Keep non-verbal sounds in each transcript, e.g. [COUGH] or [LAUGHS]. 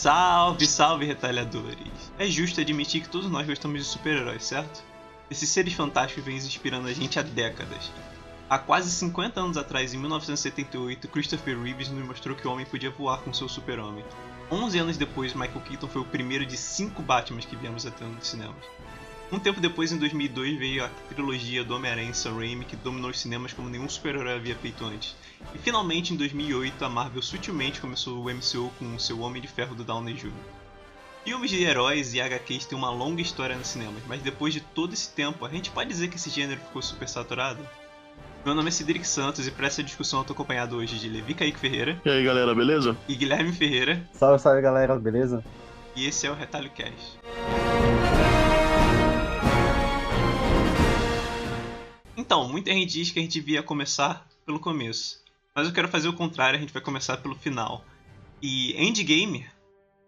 Salve, salve, retalhadores! É justo admitir que todos nós gostamos de super-heróis, certo? Esses seres fantásticos vêm inspirando a gente há décadas. Há quase 50 anos atrás, em 1978, Christopher Reeves nos mostrou que o homem podia voar com seu super-homem. 11 anos depois, Michael Keaton foi o primeiro de cinco Batmans que viemos a ter nos cinemas. Um tempo depois, em 2002, veio a trilogia do Homem-Aranha Sam Raimi, que dominou os cinemas como nenhum super-herói havia feito antes. E finalmente, em 2008, a Marvel sutilmente começou o MCU com seu Homem de Ferro do Downey Jr. Filmes de heróis e HQs têm uma longa história nos cinemas, mas depois de todo esse tempo, a gente pode dizer que esse gênero ficou super saturado? Meu nome é Cedric Santos e para essa discussão eu tô acompanhado hoje de Levi Kaique Ferreira. E aí galera, beleza? E Guilherme Ferreira. Salve, salve galera, beleza? E esse é o Retalho Cast. Então, muita gente diz que a gente devia começar pelo começo. Mas eu quero fazer o contrário, a gente vai começar pelo final. E Endgame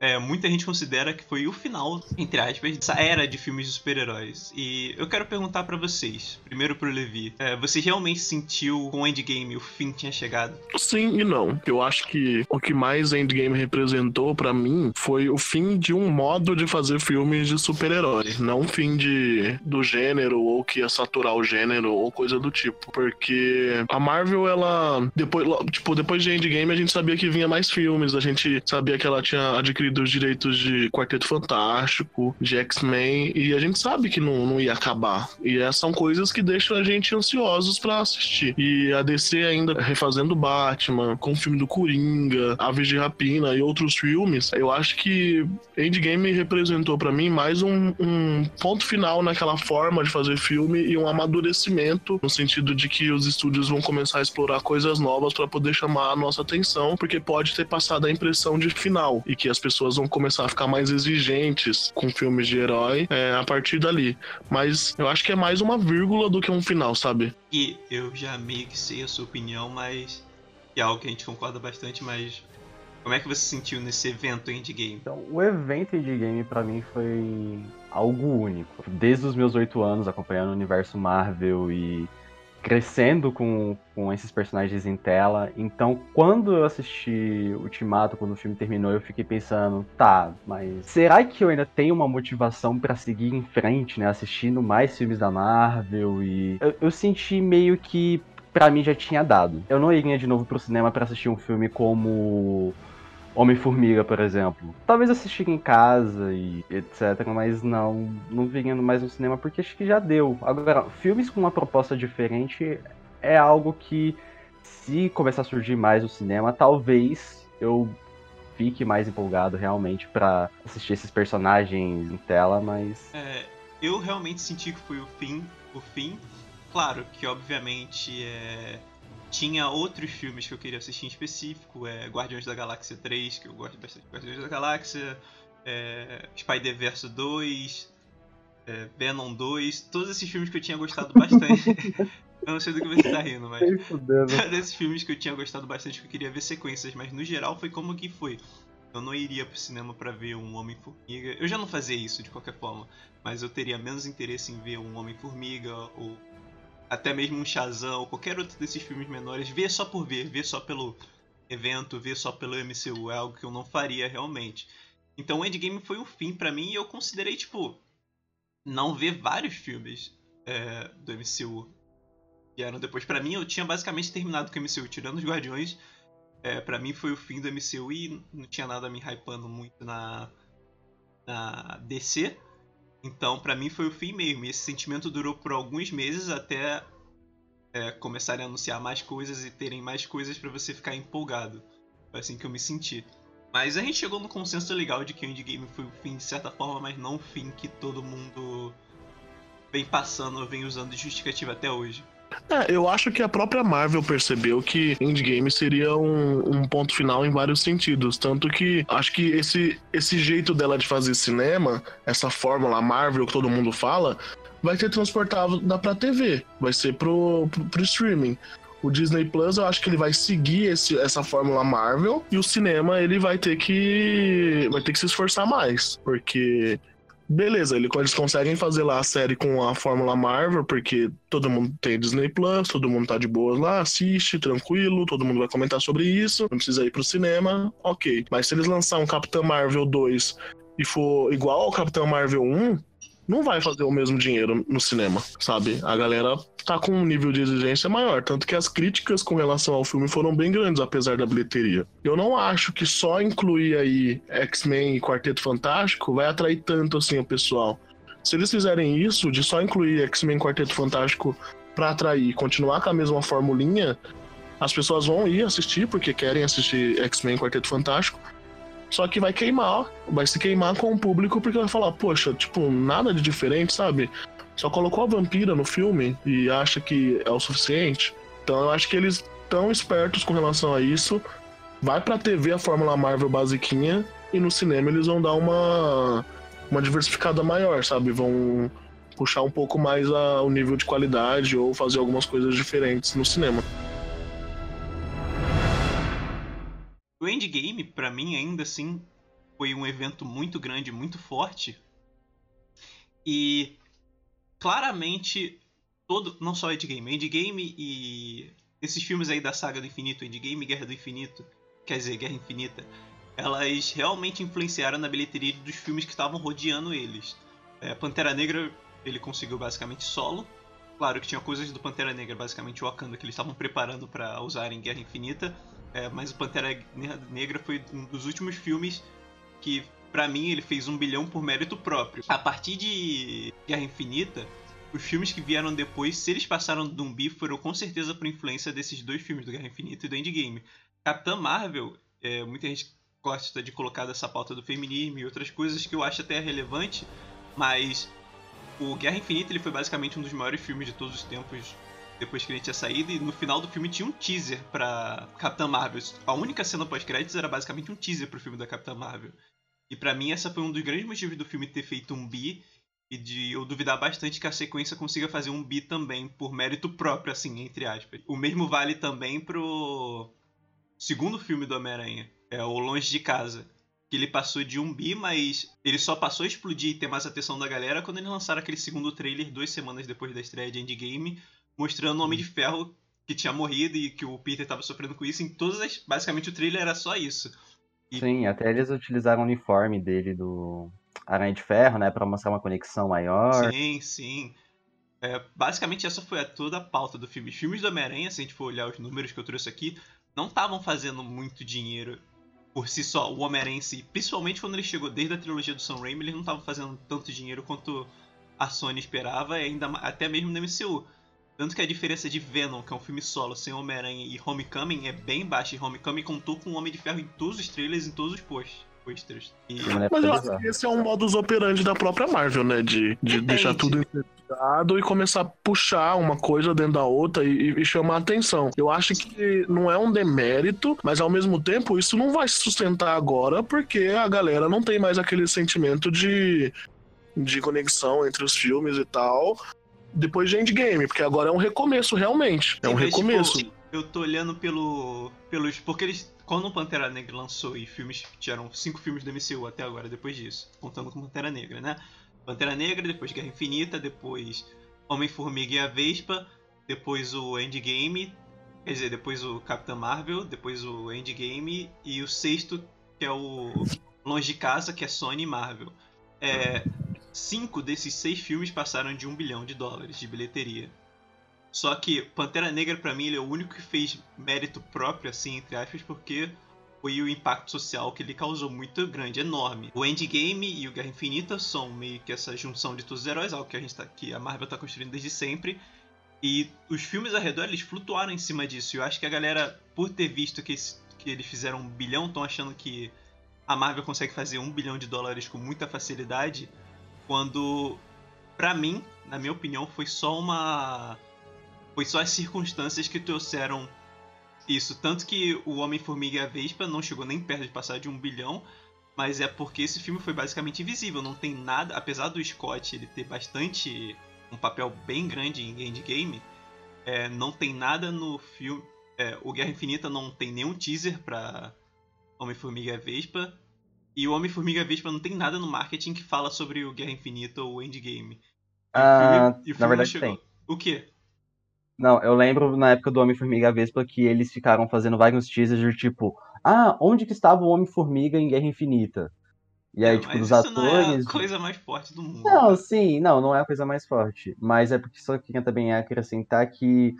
é, muita gente considera que foi o final, entre aspas, dessa era de filmes de super-heróis. E eu quero perguntar para vocês, primeiro pro Levi, é, você realmente sentiu com Endgame o fim tinha chegado? Sim e não. Eu acho que o que mais Endgame representou para mim foi o fim de um modo de fazer filmes de super-heróis, não o fim de, do gênero ou que ia saturar o gênero ou coisa do tipo. Porque a Marvel, ela, depois, tipo, depois de Endgame a gente sabia que vinha mais filmes, a gente sabia que ela tinha adquirido dos direitos de Quarteto Fantástico, de X-Men, e a gente sabe que não, não ia acabar. E essas são coisas que deixam a gente ansiosos para assistir. E a DC ainda refazendo Batman, com o filme do Coringa, Aves de Rapina e outros filmes, eu acho que Endgame representou para mim mais um, um ponto final naquela forma de fazer filme e um amadurecimento no sentido de que os estúdios vão começar a explorar coisas novas para poder chamar a nossa atenção, porque pode ter passado a impressão de final e que as pessoas pessoas vão começar a ficar mais exigentes com filmes de herói é, a partir dali. Mas eu acho que é mais uma vírgula do que um final, sabe? E eu já meio que sei a sua opinião, mas. é algo que a gente concorda bastante, mas. Como é que você se sentiu nesse evento Endgame? Então, o evento Endgame para mim foi algo único. Desde os meus oito anos acompanhando o universo Marvel e crescendo com, com esses personagens em tela. Então, quando eu assisti Ultimato, quando o filme terminou, eu fiquei pensando, tá, mas será que eu ainda tenho uma motivação para seguir em frente, né? Assistindo mais filmes da Marvel e eu, eu senti meio que para mim já tinha dado. Eu não iria de novo pro cinema para assistir um filme como Homem-Formiga, por exemplo. Talvez assistir em casa e etc, mas não, não vinha mais no cinema porque acho que já deu. Agora, filmes com uma proposta diferente é algo que, se começar a surgir mais no cinema, talvez eu fique mais empolgado realmente para assistir esses personagens em tela, mas. É, eu realmente senti que foi o fim. O fim. Claro que, obviamente, é tinha outros filmes que eu queria assistir em específico, é Guardiões da Galáxia 3, que eu gosto bastante de Guardiões da Galáxia, é, Spider-Verse 2, é, Venom 2, todos esses filmes que eu tinha gostado bastante. [LAUGHS] eu não sei do que você tá rindo, mas. Todos [LAUGHS] esses filmes que eu tinha gostado bastante, que eu queria ver sequências, mas no geral foi como que foi. Eu não iria pro cinema para ver um Homem-Formiga. Eu já não fazia isso de qualquer forma, mas eu teria menos interesse em ver um Homem-Formiga ou até mesmo um Shazam ou qualquer outro desses filmes menores, ver só por ver, ver só pelo evento, ver só pelo MCU, é algo que eu não faria realmente. Então o Endgame foi o fim para mim e eu considerei, tipo, não ver vários filmes é, do MCU que eram depois. para mim, eu tinha basicamente terminado com o MCU, tirando os Guardiões. É, para mim foi o fim do MCU e não tinha nada me hypando muito na, na DC. Então, para mim foi o fim mesmo. E esse sentimento durou por alguns meses até é, começarem a anunciar mais coisas e terem mais coisas para você ficar empolgado. Foi assim que eu me senti. Mas a gente chegou no consenso legal de que o Endgame foi o fim de certa forma, mas não o fim que todo mundo vem passando, vem usando de justificativa até hoje. É, eu acho que a própria Marvel percebeu que Endgame seria um, um, ponto final em vários sentidos. Tanto que acho que esse, esse jeito dela de fazer cinema, essa fórmula Marvel que todo mundo fala, vai ser transportado da pra TV, vai ser pro, pro, pro streaming. O Disney Plus, eu acho que ele vai seguir esse, essa fórmula Marvel e o cinema ele vai ter que vai ter que se esforçar mais, porque beleza, eles conseguem fazer lá a série com a Fórmula Marvel, porque todo mundo tem Disney Plus, todo mundo tá de boas lá, assiste, tranquilo, todo mundo vai comentar sobre isso, não precisa ir pro cinema, ok. Mas se eles lançar um Capitão Marvel 2 e for igual ao Capitão Marvel 1, não vai fazer o mesmo dinheiro no cinema, sabe? A galera tá com um nível de exigência maior, tanto que as críticas com relação ao filme foram bem grandes, apesar da bilheteria. Eu não acho que só incluir aí X-Men e Quarteto Fantástico vai atrair tanto assim o pessoal. Se eles fizerem isso, de só incluir X-Men e Quarteto Fantástico para atrair e continuar com a mesma formulinha, as pessoas vão ir assistir porque querem assistir X-Men e Quarteto Fantástico, só que vai queimar, vai se queimar com o público porque vai falar, poxa, tipo, nada de diferente, sabe? Só colocou a vampira no filme e acha que é o suficiente. Então eu acho que eles estão espertos com relação a isso. Vai pra TV a Fórmula Marvel basiquinha e no cinema eles vão dar uma, uma diversificada maior, sabe? Vão puxar um pouco mais a, o nível de qualidade ou fazer algumas coisas diferentes no cinema. Endgame, para mim, ainda assim, foi um evento muito grande, muito forte. E claramente, todo, não só Endgame, Endgame e esses filmes aí da saga do infinito, Endgame e Guerra do Infinito, quer dizer, Guerra Infinita, elas realmente influenciaram na bilheteria dos filmes que estavam rodeando eles. É, Pantera Negra, ele conseguiu basicamente solo. Claro que tinha coisas do Pantera Negra, basicamente o Wakanda, que eles estavam preparando para usar em Guerra Infinita é, mas o Pantera Negra foi um dos últimos filmes que, para mim, ele fez um bilhão por mérito próprio. A partir de Guerra Infinita, os filmes que vieram depois, se eles passaram do zumbi, foram com certeza por influência desses dois filmes, do Guerra Infinita e do Endgame. Capitã Marvel, é, muita gente gosta de colocar dessa pauta do feminismo e outras coisas que eu acho até relevante, mas o Guerra Infinita ele foi basicamente um dos maiores filmes de todos os tempos depois que ele tinha saído, e no final do filme tinha um teaser pra Capitã Marvel. A única cena pós-créditos era basicamente um teaser pro filme da Capitã Marvel. E para mim essa foi um dos grandes motivos do filme ter feito um bi e de eu duvidar bastante que a sequência consiga fazer um bi também por mérito próprio, assim, entre aspas. O mesmo vale também pro segundo filme do Homem-Aranha, é o Longe de Casa. Que ele passou de um bi, mas ele só passou a explodir e ter mais atenção da galera quando eles lançaram aquele segundo trailer duas semanas depois da estreia de Endgame, mostrando o Homem de Ferro que tinha morrido e que o Peter estava sofrendo com isso. Em todas as. Basicamente o trailer era só isso. E... Sim, até eles utilizaram o uniforme dele do Aranha de Ferro, né? para mostrar uma conexão maior. Sim, sim. É, basicamente essa foi a toda a pauta do filme. Os filmes do Homem-Aranha, se a gente for olhar os números que eu trouxe aqui, não estavam fazendo muito dinheiro por si só. O Homem-Aranha em si, principalmente quando ele chegou desde a trilogia do Sam Raimi, eles não estavam fazendo tanto dinheiro quanto a Sony esperava, e ainda até mesmo no MCU. Tanto que a diferença de Venom, que é um filme solo, sem Homem-Aranha, e Homecoming é bem baixa. E Homecoming contou com o Homem de Ferro em todos os trailers, em todos os posts. Posters. E... Mas eu acho que esse é um modus operandi da própria Marvel, né? De, de deixar tudo investigado e começar a puxar uma coisa dentro da outra e, e, chamar atenção. Eu acho que não é um demérito, mas ao mesmo tempo isso não vai se sustentar agora porque a galera não tem mais aquele sentimento de, de conexão entre os filmes e tal depois de Endgame, porque agora é um recomeço realmente. É um Sim, recomeço. Tipo, eu tô olhando pelo, pelos. Porque eles. Quando o Pantera Negra lançou e filmes. Tiveram cinco filmes do MCU até agora, depois disso. Contando com Pantera Negra, né? Pantera Negra, depois Guerra Infinita, depois Homem-Formiga e a Vespa, depois o Endgame, quer dizer, depois o Capitão Marvel, depois o Endgame e o sexto, que é o Longe de Casa, que é Sony e Marvel. É, cinco desses seis filmes passaram de um bilhão de dólares de bilheteria. Só que Pantera Negra, para mim, ele é o único que fez mérito próprio, assim, entre aspas, porque foi o impacto social que ele causou muito grande, enorme. O Endgame e o Guerra Infinita são meio que essa junção de todos os heróis, algo que a gente tá, que a Marvel tá construindo desde sempre. E os filmes ao redor, eles flutuaram em cima disso. Eu acho que a galera, por ter visto que, esse, que eles fizeram um bilhão, estão achando que a Marvel consegue fazer um bilhão de dólares com muita facilidade. Quando, para mim, na minha opinião, foi só uma. Foi só as circunstâncias que trouxeram isso. Tanto que o Homem-Formiga e a Vespa não chegou nem perto de passar de um bilhão. Mas é porque esse filme foi basicamente invisível. Não tem nada. Apesar do Scott ele ter bastante. um papel bem grande em Endgame. É, não tem nada no filme. É, o Guerra Infinita não tem nenhum teaser pra Homem-Formiga e a Vespa. E o Homem-Formiga Vespa não tem nada no marketing que fala sobre o Guerra Infinita ou o Endgame. Ah, na verdade chegou... tem. O quê? Não, eu lembro na época do Homem-Formiga Vespa que eles ficaram fazendo vários teasers de tipo, ah, onde que estava o Homem-Formiga em Guerra Infinita? E aí, não, tipo, dos atores. Não é a coisa mais forte do mundo. Não, sim, não, não é a coisa mais forte. Mas é porque só queria também acrescentar que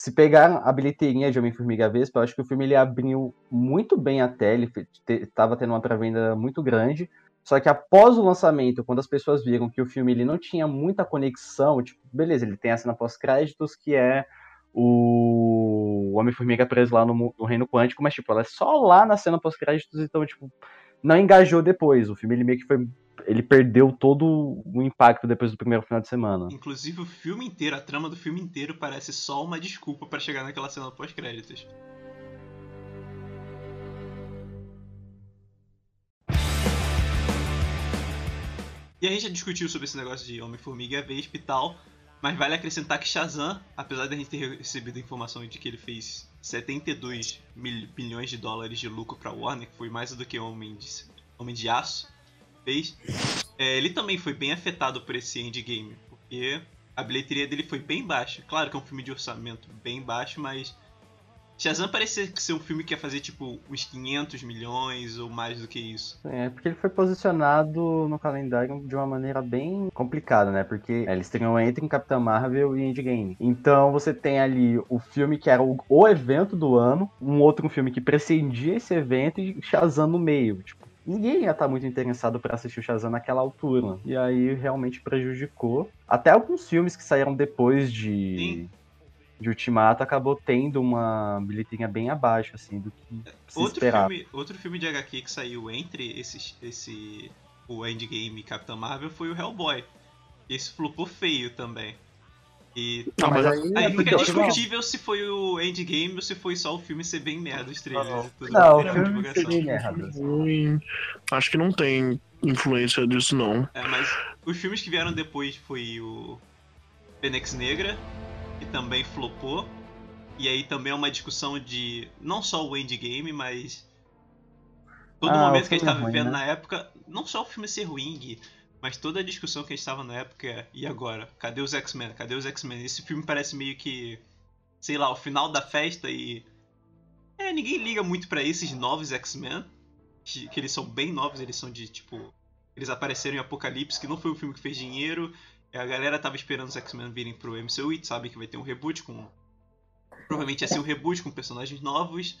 se pegar a bilheteria de Homem-Formiga Vespa, eu acho que o filme ele abriu muito bem até, ele estava tendo uma pré-venda muito grande. Só que após o lançamento, quando as pessoas viram que o filme ele não tinha muita conexão, tipo, beleza, ele tem a cena pós-créditos que é o Homem-Formiga preso lá no, no, Reino Quântico, mas, tipo, ela é só lá na cena pós-créditos, então, tipo, não engajou depois. O filme, ele meio que foi. Ele perdeu todo o impacto depois do primeiro final de semana. Inclusive, o filme inteiro, a trama do filme inteiro parece só uma desculpa para chegar naquela cena pós-créditos. E a gente já discutiu sobre esse negócio de Homem-Formiga Vespa e tal, mas vale acrescentar que Shazam, apesar de a gente ter recebido a informação de que ele fez 72 mil, de dólares de lucro para Warner, que foi mais do que Homem de, Homem de Aço fez, é, ele também foi bem afetado por esse endgame, porque a bilheteria dele foi bem baixa. Claro que é um filme de orçamento bem baixo, mas Shazam parecia ser um filme que ia fazer tipo uns 500 milhões ou mais do que isso. É, porque ele foi posicionado no calendário de uma maneira bem complicada, né? Porque é, eles teriam entre em Capitã Marvel e Endgame. Então você tem ali o filme que era o, o evento do ano, um outro filme que precedia esse evento e Shazam no meio. Tipo, ninguém ia estar muito interessado para assistir o Shazam naquela altura. E aí realmente prejudicou. Até alguns filmes que saíram depois de. Sim de Ultimato acabou tendo uma bilheteria bem abaixo, assim, do que se outro esperava. Filme, outro filme de HQ que saiu entre esses, esse, o Endgame e Capitão Marvel foi o Hellboy. Esse flopou feio também. E não, mas aí, aí fica discutível se foi o Endgame ou se foi só o filme ser bem merda, os trailers. Não, não o filme ser bem merda. Acho que não tem influência disso, não. É, mas os filmes que vieram depois foi o Fênix Negra, que também flopou. E aí também é uma discussão de não só o endgame, mas todo ah, momento que a gente estava é vivendo né? na época, não só o filme ser ruim, mas toda a discussão que a gente estava na época é, e agora? Cadê os X-Men? Cadê os X-Men? Esse filme parece meio que, sei lá, o final da festa e é, ninguém liga muito para esses novos X-Men, que, que eles são bem novos, eles são de tipo, eles apareceram em Apocalipse, que não foi um filme que fez dinheiro, a galera tava esperando os X-Men virem pro MCU e sabe que vai ter um reboot com. Provavelmente ia ser um reboot com personagens novos.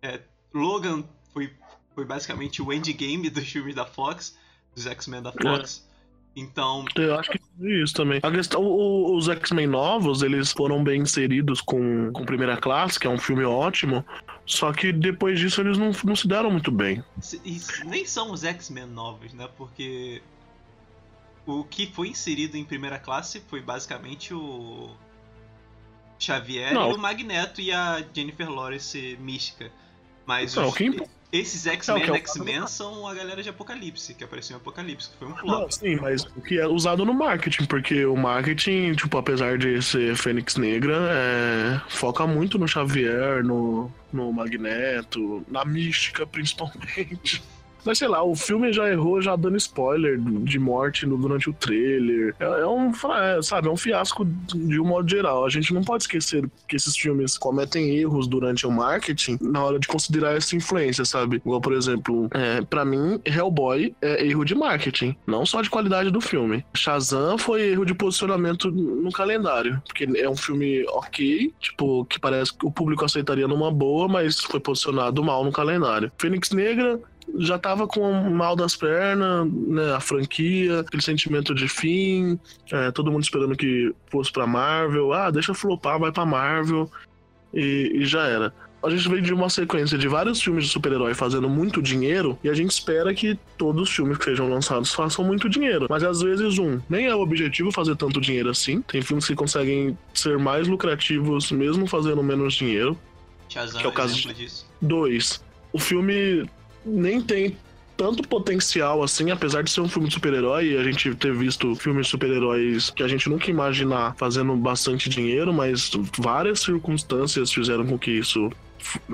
É, Logan foi, foi basicamente o endgame dos filmes da Fox, dos X-Men da Fox. É. Então. Eu acho que é isso também. A questão, os X-Men novos, eles foram bem inseridos com, com Primeira Classe, que é um filme ótimo. Só que depois disso eles não, não se deram muito bem. E nem são os X-Men novos, né? Porque o que foi inserido em primeira classe foi basicamente o Xavier não. e o Magneto e a Jennifer Lawrence mística. Mas não, os, quem... esses X-Men é X-Men são a galera de Apocalipse, que apareceu em Apocalipse, que foi um flop. Não, sim, mas o que é usado no marketing, porque o marketing, tipo, apesar de ser Fênix Negra, é... foca muito no Xavier, no, no Magneto, na mística principalmente. [LAUGHS] Mas sei lá, o filme já errou já dando spoiler de morte no, durante o trailer. É, é um, é, sabe, é um fiasco de um modo geral. A gente não pode esquecer que esses filmes cometem erros durante o marketing na hora de considerar essa influência, sabe? Igual, por exemplo, é, para mim, Hellboy é erro de marketing, não só de qualidade do filme. Shazam foi erro de posicionamento no calendário, porque é um filme ok, tipo, que parece que o público aceitaria numa boa, mas foi posicionado mal no calendário. Fênix Negra já tava com mal das pernas, né? A franquia, aquele sentimento de fim, é, todo mundo esperando que fosse pra Marvel. Ah, deixa flopar, vai pra Marvel. E, e já era. A gente vem de uma sequência de vários filmes de super-herói fazendo muito dinheiro e a gente espera que todos os filmes que sejam lançados façam muito dinheiro. Mas às vezes, um, nem é o objetivo fazer tanto dinheiro assim. Tem filmes que conseguem ser mais lucrativos mesmo fazendo menos dinheiro. Shazam que é o caso disso. Dois, o filme nem tem tanto potencial assim, apesar de ser um filme de super-herói a gente ter visto filmes de super-heróis que a gente nunca imaginar fazendo bastante dinheiro, mas várias circunstâncias fizeram com que isso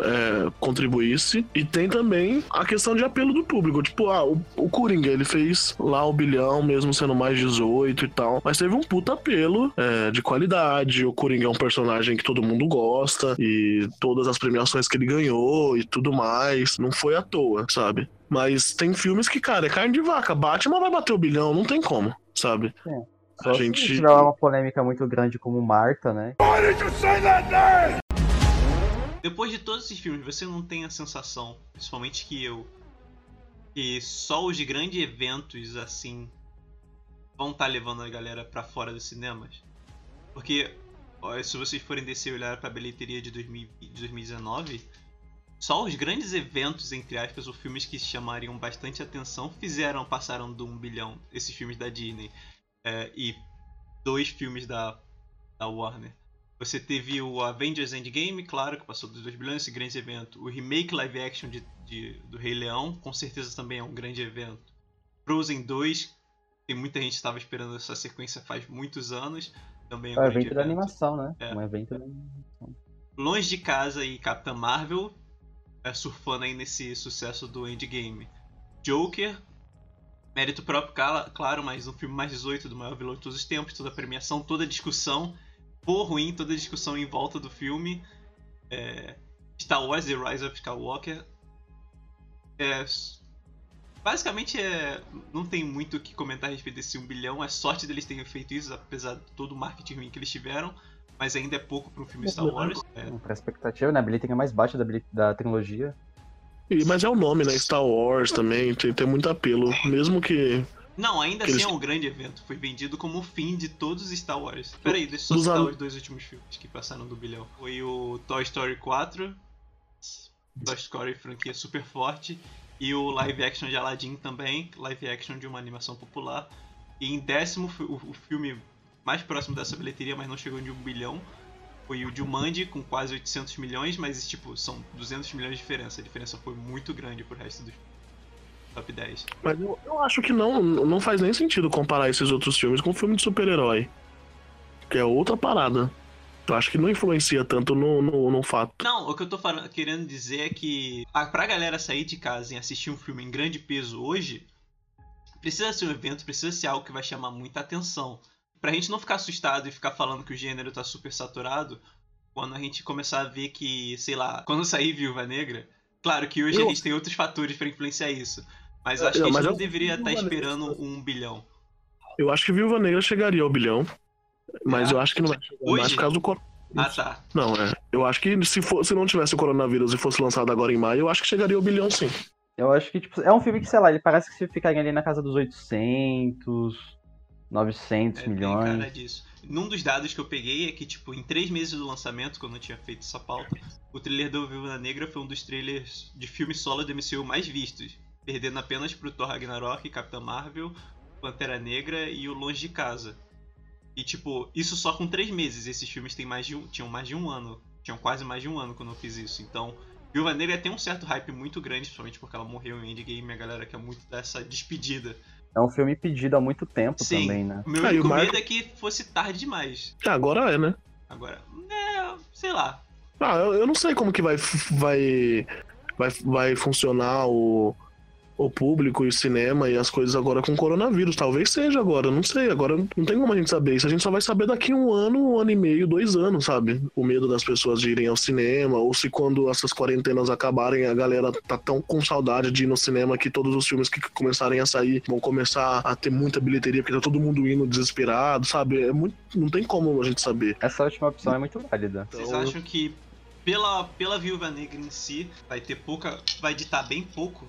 é, contribuísse. E tem também a questão de apelo do público. Tipo, ah, o, o Coringa, ele fez lá o bilhão, mesmo sendo mais 18 e tal. Mas teve um puta apelo é, de qualidade. O Coringa é um personagem que todo mundo gosta. E todas as premiações que ele ganhou e tudo mais. Não foi à toa, sabe? Mas tem filmes que, cara, é carne de vaca. Batman vai bater o bilhão, não tem como, sabe? É. Só a gente... se tiver uma polêmica muito grande como Marta, né? Depois de todos esses filmes, você não tem a sensação, principalmente que eu, que só os grandes eventos assim vão estar tá levando a galera para fora dos cinemas? Porque se vocês forem descer e olhar para a bilheteria de, 2000, de 2019, só os grandes eventos, entre aspas, ou filmes que chamariam bastante atenção, fizeram, passaram de um bilhão, esses filmes da Disney é, e dois filmes da, da Warner. Você teve o Avengers Endgame, claro, que passou dos 2 bilhões, esse grande evento. O remake live action de, de, do Rei Leão, com certeza também é um grande evento. Frozen 2, tem muita gente estava esperando essa sequência faz muitos anos. Também é um, é um evento, evento da animação, né? É. Um evento da animação. Longe de Casa e Capitã Marvel, é, surfando aí nesse sucesso do Endgame. Joker, Mérito próprio, claro, mas um filme mais 18 do maior vilão de todos os tempos, toda a premiação, toda a discussão, por ruim, toda a discussão em volta do filme. É, Star Wars The Rise of Skywalker. É, basicamente, é, não tem muito o que comentar a respeito desse 1 bilhão. É sorte deles terem feito isso, apesar de todo o marketing ruim que eles tiveram. Mas ainda é pouco para um filme Star Wars. É. Pra expectativa, né? A bilheteria mais baixa da, da trilogia. Mas é o nome, né? Star Wars também, tem, tem muito apelo. Mesmo que. Não, ainda assim eles... é um grande evento. Foi vendido como o fim de todos os Star Wars. Peraí, deixa eu só citar os dois últimos filmes que passaram do bilhão. Foi o Toy Story 4, Toy Story franquia super forte, e o live action de Aladdin também, live action de uma animação popular. E em décimo, o, o filme mais próximo dessa bilheteria, mas não chegou de um bilhão, foi o Jumanji com quase 800 milhões, mas tipo, são 200 milhões de diferença. A diferença foi muito grande pro resto dos top 10. Mas eu, eu acho que não, não faz nem sentido comparar esses outros filmes com um filme de super-herói. Que é outra parada. Eu acho que não influencia tanto no, no, no fato. Não, o que eu tô falando, querendo dizer é que a, pra galera sair de casa e assistir um filme em grande peso hoje, precisa ser um evento, precisa ser algo que vai chamar muita atenção pra gente não ficar assustado e ficar falando que o gênero tá super saturado, quando a gente começar a ver que, sei lá, quando sair Viúva Negra, claro que hoje eu... a gente tem outros fatores para influenciar isso, mas acho que a gente não eu... deveria estar tá esperando um bilhão. Eu acho que Viúva Negra chegaria ao bilhão, mas é. eu acho que não vai chegar hoje? mais por causa do coronavírus. Ah, tá. Não, é. Eu acho que se, for, se não tivesse o coronavírus e fosse lançado agora em maio, eu acho que chegaria ao bilhão sim. Eu acho que, tipo, é um filme que, sei lá, ele parece que se ficaria ali na casa dos 800, 900 é, milhões. Tem cara disso. Num dos dados que eu peguei é que, tipo, em três meses do lançamento, quando eu tinha feito essa pauta, o trailer do Viúva Negra foi um dos trailers de filme solo do MCU mais vistos, perdendo apenas pro Thor Ragnarok, Capitã Marvel, Pantera Negra e o Longe de Casa. E, tipo, isso só com três meses. Esses filmes têm mais de um, tinham mais de um ano. Tinham quase mais de um ano quando eu fiz isso. Então, Viúva Negra tem um certo hype muito grande, principalmente porque ela morreu em Endgame e a galera quer muito dessa despedida é um filme pedido há muito tempo Sim. também, né? O meu ah, único medo é que fosse tarde demais. Ah, agora é, né? Agora, é, sei lá. Ah, eu, eu não sei como que vai, vai, vai, vai funcionar o o público e o cinema e as coisas agora com o coronavírus. Talvez seja agora, não sei. Agora não tem como a gente saber isso. A gente só vai saber daqui um ano, um ano e meio, dois anos, sabe? O medo das pessoas de irem ao cinema, ou se quando essas quarentenas acabarem, a galera tá tão com saudade de ir no cinema que todos os filmes que começarem a sair vão começar a ter muita bilheteria, porque tá todo mundo indo desesperado, sabe? É muito. Não tem como a gente saber. Essa última opção é muito válida. Vocês então... acham que pela, pela Viúva Negra em si, vai ter pouca. vai ditar bem pouco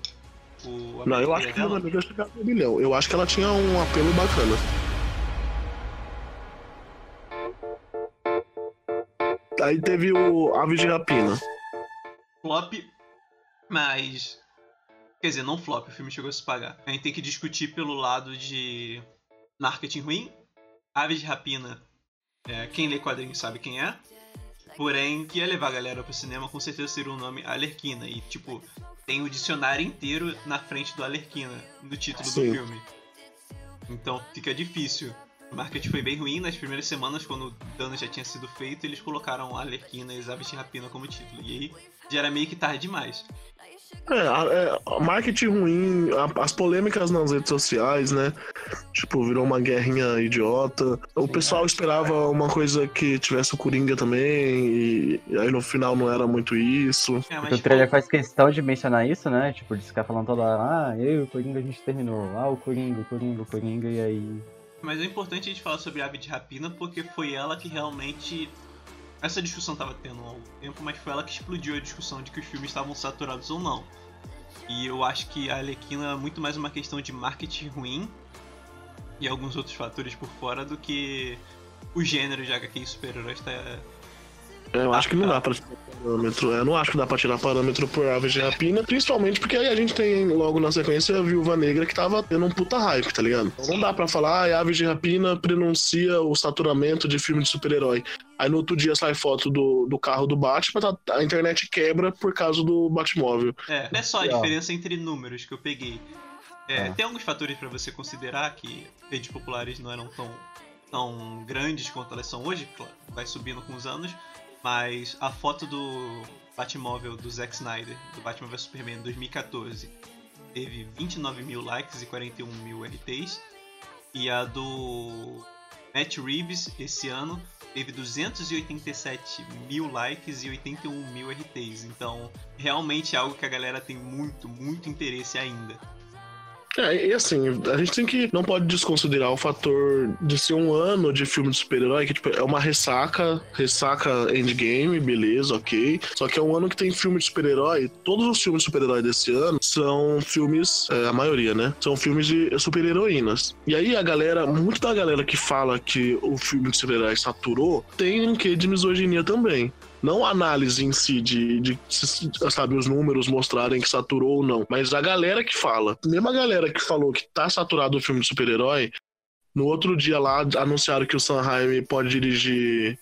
o não, eu acho que ela devia chegar no milhão. Eu acho que ela tinha um apelo bacana. Aí teve o Aves de Rapina. Flop, mas. Quer dizer, não flop, o filme chegou a se pagar. A gente tem que discutir pelo lado de marketing ruim. Aves de Rapina, é, quem lê quadrinhos sabe quem é. Porém, que ia levar a galera pro cinema com certeza seria o nome Alerquina. E, tipo, tem o dicionário inteiro na frente do Alerquina, no título Sim. do filme. Então fica difícil. O marketing foi bem ruim. Nas primeiras semanas, quando o dano já tinha sido feito, eles colocaram Alerquina e Aves de Rapina como título. E aí já era meio que tarde demais. É, é, marketing ruim, a, as polêmicas nas redes sociais, né? Tipo, virou uma guerrinha idiota. O Sim, pessoal é. esperava uma coisa que tivesse o Coringa também, e, e aí no final não era muito isso. É, mas, o trailer tipo... faz questão de mencionar isso, né? Tipo, de ficar falando toda hora, ah, eu e o Coringa a gente terminou. Ah, o Coringa, o Coringa, o Coringa, e aí. Mas é importante a gente falar sobre a Ave de Rapina porque foi ela que realmente essa discussão estava tendo há algum tempo, mas foi ela que explodiu a discussão de que os filmes estavam saturados ou não. E eu acho que a Alequina é muito mais uma questão de marketing ruim e alguns outros fatores por fora do que o gênero de HQ super-heróis está eu acho que não dá pra tirar parâmetro. Eu não acho que dá pra tirar parâmetro por aves de rapina, principalmente porque aí a gente tem logo na sequência a viúva negra que tava tendo um puta hype, tá ligado? Então não dá pra falar, ah, aves de rapina prenuncia o saturamento de filme de super-herói. Aí no outro dia sai foto do, do carro do Batman, tá, a internet quebra por causa do Batmóvel. É, não é só a diferença entre números que eu peguei. É, é. Tem alguns fatores para você considerar que redes populares não eram tão, tão grandes quanto elas são hoje, claro, vai subindo com os anos, mas a foto do Batmóvel do Zack Snyder, do Batman vs Superman 2014, teve 29 mil likes e 41 mil RTs. E a do Matt Reeves, esse ano, teve 287 mil likes e 81 mil RTs. Então, realmente é algo que a galera tem muito, muito interesse ainda. É, e assim, a gente tem que. Não pode desconsiderar o fator de ser um ano de filme de super-herói, que tipo, é uma ressaca, ressaca endgame, beleza, ok. Só que é um ano que tem filme de super-herói. Todos os filmes de super-herói desse ano são filmes, é, a maioria, né? São filmes de super-heroínas. E aí a galera, muito da galera que fala que o filme de super-herói saturou, tem um quê de misoginia também. Não a análise em si de, de, sabe, os números mostrarem que saturou ou não, mas a galera que fala. Mesmo a galera que falou que tá saturado o filme de super-herói, no outro dia lá anunciaram que o Sanheim pode dirigir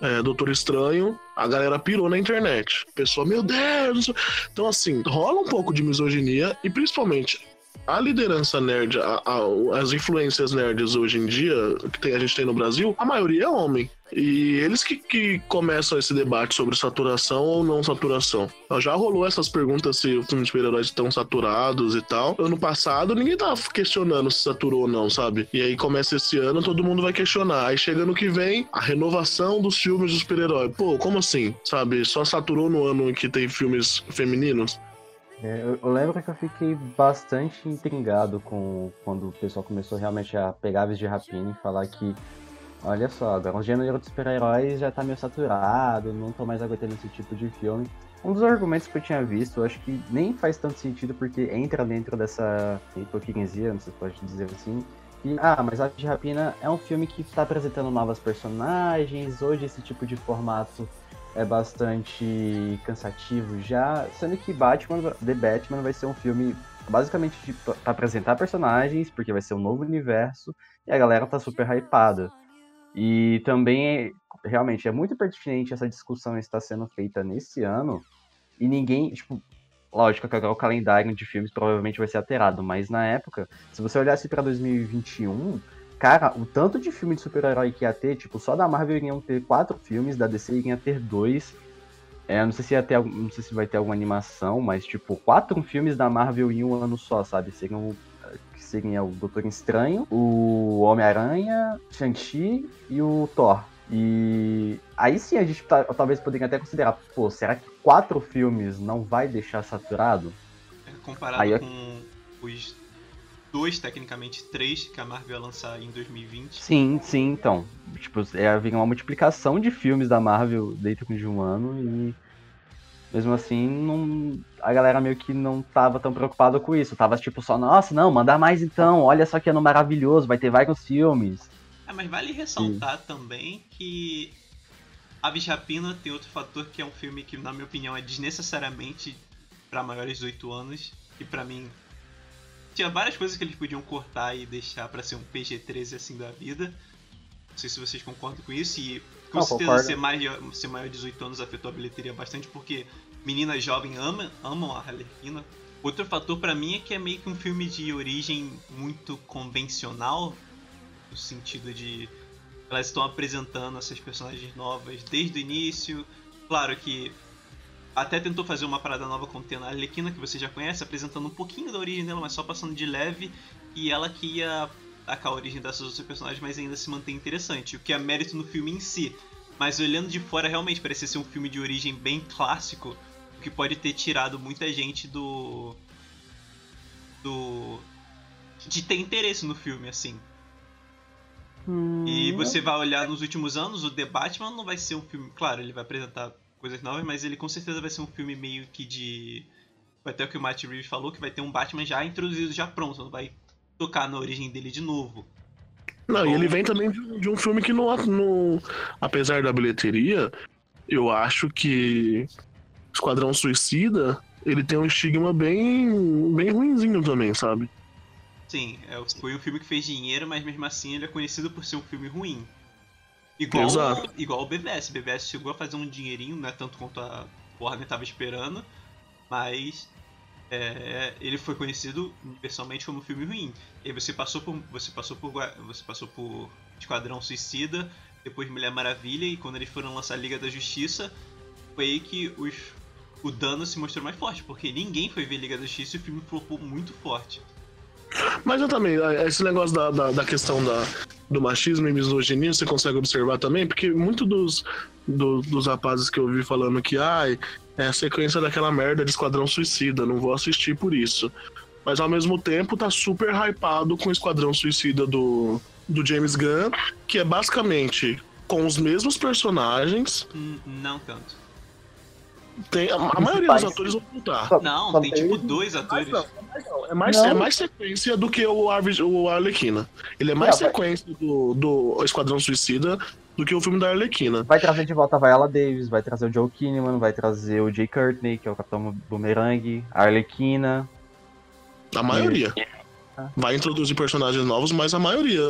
é, Doutor Estranho, a galera pirou na internet. Pessoa, meu Deus! Então, assim, rola um pouco de misoginia e principalmente a liderança nerd, a, a, as influências nerds hoje em dia, que tem, a gente tem no Brasil, a maioria é homem. E eles que, que começam esse debate sobre saturação ou não saturação. Já rolou essas perguntas se os filmes de super-heróis estão saturados e tal. Ano passado, ninguém tava questionando se saturou ou não, sabe? E aí começa esse ano, todo mundo vai questionar. Aí chega no que vem, a renovação dos filmes de super-herói. Pô, como assim? Sabe? Só saturou no ano em que tem filmes femininos? É, eu, lembro que eu fiquei bastante intrigado com quando o pessoal começou realmente a pegar aves de rapina e falar que, olha só, agora o gênero de super-heróis já tá meio saturado, não tô mais aguentando esse tipo de filme. Um dos argumentos que eu tinha visto, eu acho que nem faz tanto sentido porque entra dentro dessa hipocrisia, não sei se pode dizer assim, e, ah, mas Aves de Rapina é um filme que está apresentando novas personagens, hoje esse tipo de formato é bastante cansativo já, sendo que Batman, The Batman vai ser um filme basicamente para apresentar personagens, porque vai ser um novo universo, e a galera tá super hypada. E também, realmente, é muito pertinente essa discussão está sendo feita nesse ano, e ninguém, tipo, lógico que agora o calendário de filmes provavelmente vai ser alterado, mas na época, se você olhasse para 2021, Cara, o tanto de filme de super-herói que ia ter, tipo, só da Marvel iriam ter quatro filmes, da DC iriam ter dois. É, não sei se ter, não sei se vai ter alguma animação, mas tipo, quatro filmes da Marvel em um ano só, sabe? Seriam que seriam o Doutor Estranho, o Homem-Aranha, Shang-Chi e o Thor. E aí sim a gente tá, talvez poderia até considerar, pô, será que quatro filmes não vai deixar saturado? É, comparado aí, com os dois, tecnicamente três, que a Marvel ia lançar em 2020. Sim, sim, então. Tipo, é, havia uma multiplicação de filmes da Marvel dentro de um ano e mesmo assim não, a galera meio que não tava tão preocupada com isso. Tava tipo só, nossa, não, mandar mais então, olha só que ano maravilhoso, vai ter vários filmes. É, mas vale ressaltar sim. também que Aves Rapina tem outro fator que é um filme que, na minha opinião, é desnecessariamente para maiores de 8 anos, e para mim tinha várias coisas que eles podiam cortar e deixar para ser um PG-13 assim da vida. Não sei se vocês concordam com isso. E com Não, certeza ser, mais, ser maior de 18 anos afetou a bilheteria bastante, porque meninas jovens amam, amam a Harlequina. Outro fator para mim é que é meio que um filme de origem muito convencional, no sentido de elas estão apresentando essas personagens novas desde o início. Claro que até tentou fazer uma parada nova contendo a Arlequina, que você já conhece, apresentando um pouquinho da origem dela, mas só passando de leve, e ela que ia atacar a origem dessas outras personagens, mas ainda se mantém interessante, o que é mérito no filme em si. Mas olhando de fora, realmente parece ser um filme de origem bem clássico, que pode ter tirado muita gente do. do. de ter interesse no filme, assim. Hum, E você vai olhar nos últimos anos, o The Batman não vai ser um filme. Claro, ele vai apresentar coisas novas, mas ele com certeza vai ser um filme meio que de. Até o que o Matt Reeves falou, que vai ter um Batman já introduzido, já pronto, não vai tocar na origem dele de novo. Não, e ele vem também de, de um filme que, no, no, apesar da bilheteria, eu acho que Esquadrão Suicida, ele tem um estigma bem, bem ruinzinho também, sabe? Sim, é, foi um filme que fez dinheiro, mas mesmo assim ele é conhecido por ser um filme ruim. Igual, Exato. igual o BVS. O BVS chegou a fazer um dinheirinho, não é tanto quanto a Warner tava esperando, mas é, ele foi conhecido universalmente como um filme ruim. E aí você passou por. Você passou por. Você passou por Esquadrão Suicida, depois Mulher Maravilha, e quando eles foram lançar Liga da Justiça, foi aí que os, o dano se mostrou mais forte, porque ninguém foi ver Liga da Justiça e o filme flopou muito forte. Mas eu também, eh, esse negócio da, da, da questão da, do machismo e misoginia, você consegue observar também, porque muito dos, do- dos rapazes que eu vi falando que, ai, é a sequência daquela merda de Esquadrão Suicida, não vou assistir por isso. Mas ao mesmo tempo tá super hypado com o Esquadrão Suicida do, do James Gunn, que é basicamente com os mesmos personagens, Hum, Não tanto. Tem, a, a maioria dos atores vão voltar. Só- Não, só tem tipo dois atores. Não, é mais, Não. é mais sequência do que o, Arvi- o Arlequina. Ele é mais Não, vai- sequência do, do Esquadrão Suicida do que o filme da Arlequina. Vai trazer de volta a Viola Davis, vai trazer o Joe Kinnaman, vai trazer o Jay Courtney, que é o Capitão Boomerang, a Arlequina. A maioria. Vai introduzir personagens novos, mas a maioria.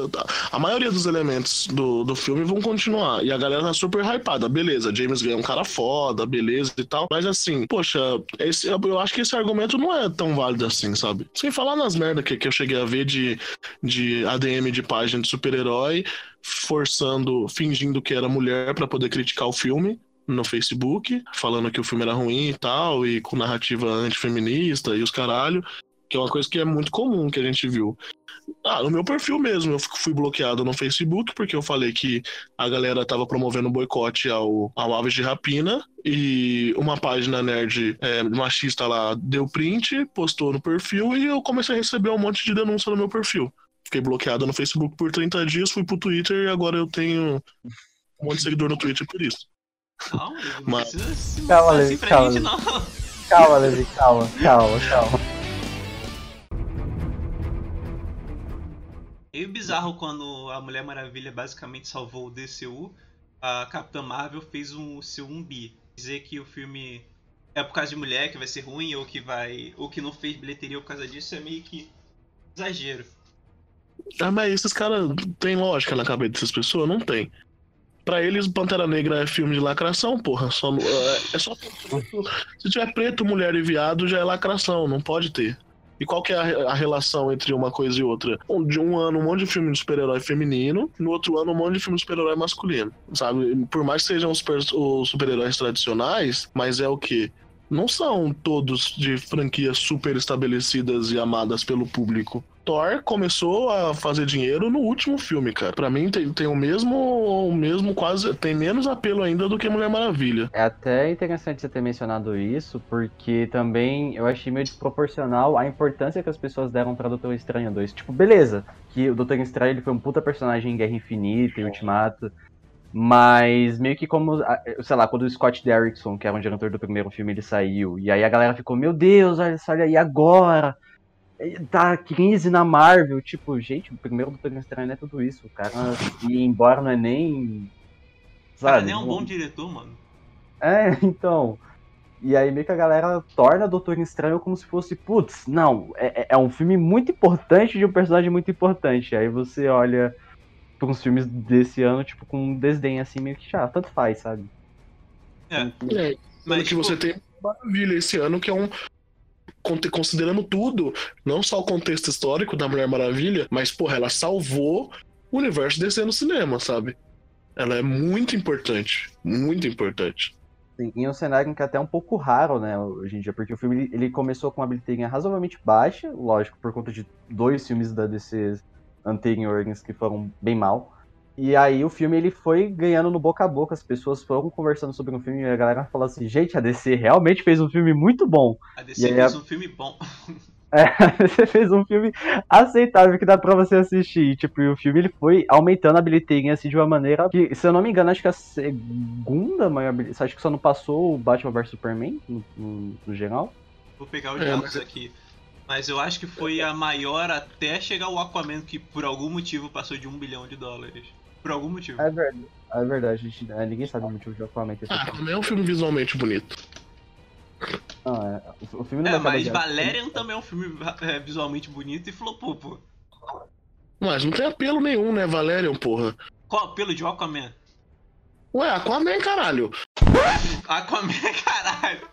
A maioria dos elementos do, do filme vão continuar. E a galera tá super hypada. Beleza, James Gunn é um cara foda, beleza e tal. Mas assim, poxa, esse, eu acho que esse argumento não é tão válido assim, sabe? Sem falar nas merdas que, que eu cheguei a ver de, de ADM de página de super-herói, forçando, fingindo que era mulher pra poder criticar o filme no Facebook, falando que o filme era ruim e tal, e com narrativa antifeminista e os caralho que é uma coisa que é muito comum que a gente viu. Ah, no meu perfil mesmo, eu fui bloqueado no Facebook porque eu falei que a galera tava promovendo um boicote ao, ao Aves de Rapina e uma página nerd é, machista lá deu print, postou no perfil e eu comecei a receber um monte de denúncia no meu perfil. Fiquei bloqueado no Facebook por 30 dias, fui pro Twitter e agora eu tenho um monte de seguidor no Twitter por isso. Não, ele não Mas- precisa Calma, assim pra calma, gente, não. Calma, Levi, calma, calma, calma. E o bizarro quando a Mulher Maravilha basicamente salvou o DCU, a Capitã Marvel fez um seu um bi. Dizer que o filme é por causa de mulher que vai ser ruim ou que vai ou que não fez bilheteria por causa disso é meio que exagero. Ah, mas esses caras têm lógica na cabeça dessas pessoas? Não tem. Pra eles, Pantera Negra é filme de lacração, porra. Só, é, é só. [LAUGHS] Se tiver preto, mulher e viado, já é lacração, não pode ter. E qual que é a, a relação entre uma coisa e outra? Um- De um ano, um monte de filme de super-herói feminino, no outro ano, um monte de filme de super-herói masculino. Sabe? Por mais que sejam os, os super-heróis tradicionais, mas é o quê? Não são todos de franquias super estabelecidas e amadas pelo público. Thor começou a fazer dinheiro no último filme, cara. Pra mim tem, tem o mesmo, o mesmo quase, tem menos apelo ainda do que Mulher Maravilha. É até interessante você ter mencionado isso, porque também eu achei meio desproporcional a importância que as pessoas deram pra Doutor Estranho 2. Tipo, beleza, que o Doutor Estranho ele foi um puta personagem em Guerra Infinita e Ultimato, mas meio que como, sei lá, quando o Scott Derrickson, que era o diretor do primeiro filme, ele saiu, e aí a galera ficou, meu Deus, olha olha aí agora, tá crise na Marvel, tipo, gente, o primeiro Doutor Estranho não é tudo isso, o cara, e embora não é nem... Cara, sabe, nem é um bom diretor, mano. é, então. E aí meio que a galera torna Doutor Estranho como se fosse, putz, não, é, é- é um filme muito importante de um personagem muito importante. Aí você olha pra uns filmes desse ano, tipo, com um desdém assim, meio que já, tanto faz, sabe? É, É, mas que tipo, você tem Maravilha esse ano, que é um. Considerando tudo, não só o contexto histórico da Mulher Maravilha, mas, porra, ela salvou o universo DC no cinema, sabe? Ela é muito importante. Muito importante. Sim, em um cenário que é até um pouco raro, né, hoje em dia, porque o filme ele começou com uma bilheteria razoavelmente baixa, lógico, por conta de dois filmes da DC anteriores que foram bem mal. E aí o filme ele foi ganhando no boca a boca, as pessoas foram conversando sobre o filme e a galera falou assim, gente, a DC realmente fez um filme muito bom. A DC fez a... um filme bom. [LAUGHS] É, você fez um filme aceitável que dá pra você assistir. Tipo, e o filme ele foi aumentando a bilheteria assim de uma maneira que, se eu não me engano, acho que a segunda maior bilheteria. Acho que só não passou o Batman vs Superman no, no, no geral. Vou pegar os é, dados aqui. Mas eu acho que foi a maior até chegar o Aquaman, que por algum motivo passou de um bilhão de dólares. Por algum motivo. É verdade. É verdade, gente, é, ninguém sabe o motivo de Aquaman. Ah, Aquaman é um filme visualmente bonito. Não, é, o filme não é, mas Valerian também é um filme é, visualmente bonito e flopou, pô. Mas não tem apelo nenhum, né, Valerian, porra? Qual apelo de Aquaman? Ué, Aquaman, caralho. Aquaman, [LAUGHS] caralho.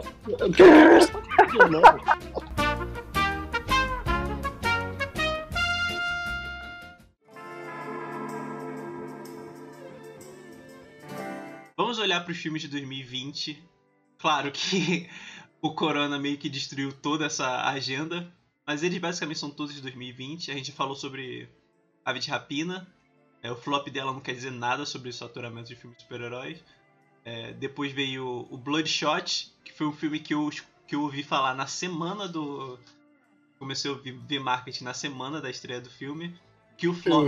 [LAUGHS] Vamos olhar para os filmes de 2020. Claro que [LAUGHS] o Corona meio que destruiu toda essa agenda, mas eles basicamente são todos de 2020. A gente falou sobre Ave de Rapina. É, o flop dela não quer dizer nada sobre o saturamento de filmes de super-heróis. É, depois veio o Bloodshot, que foi um filme que eu, que eu ouvi falar na semana do. Comecei a ouvir, ver marketing na semana da estreia do filme. Que o flop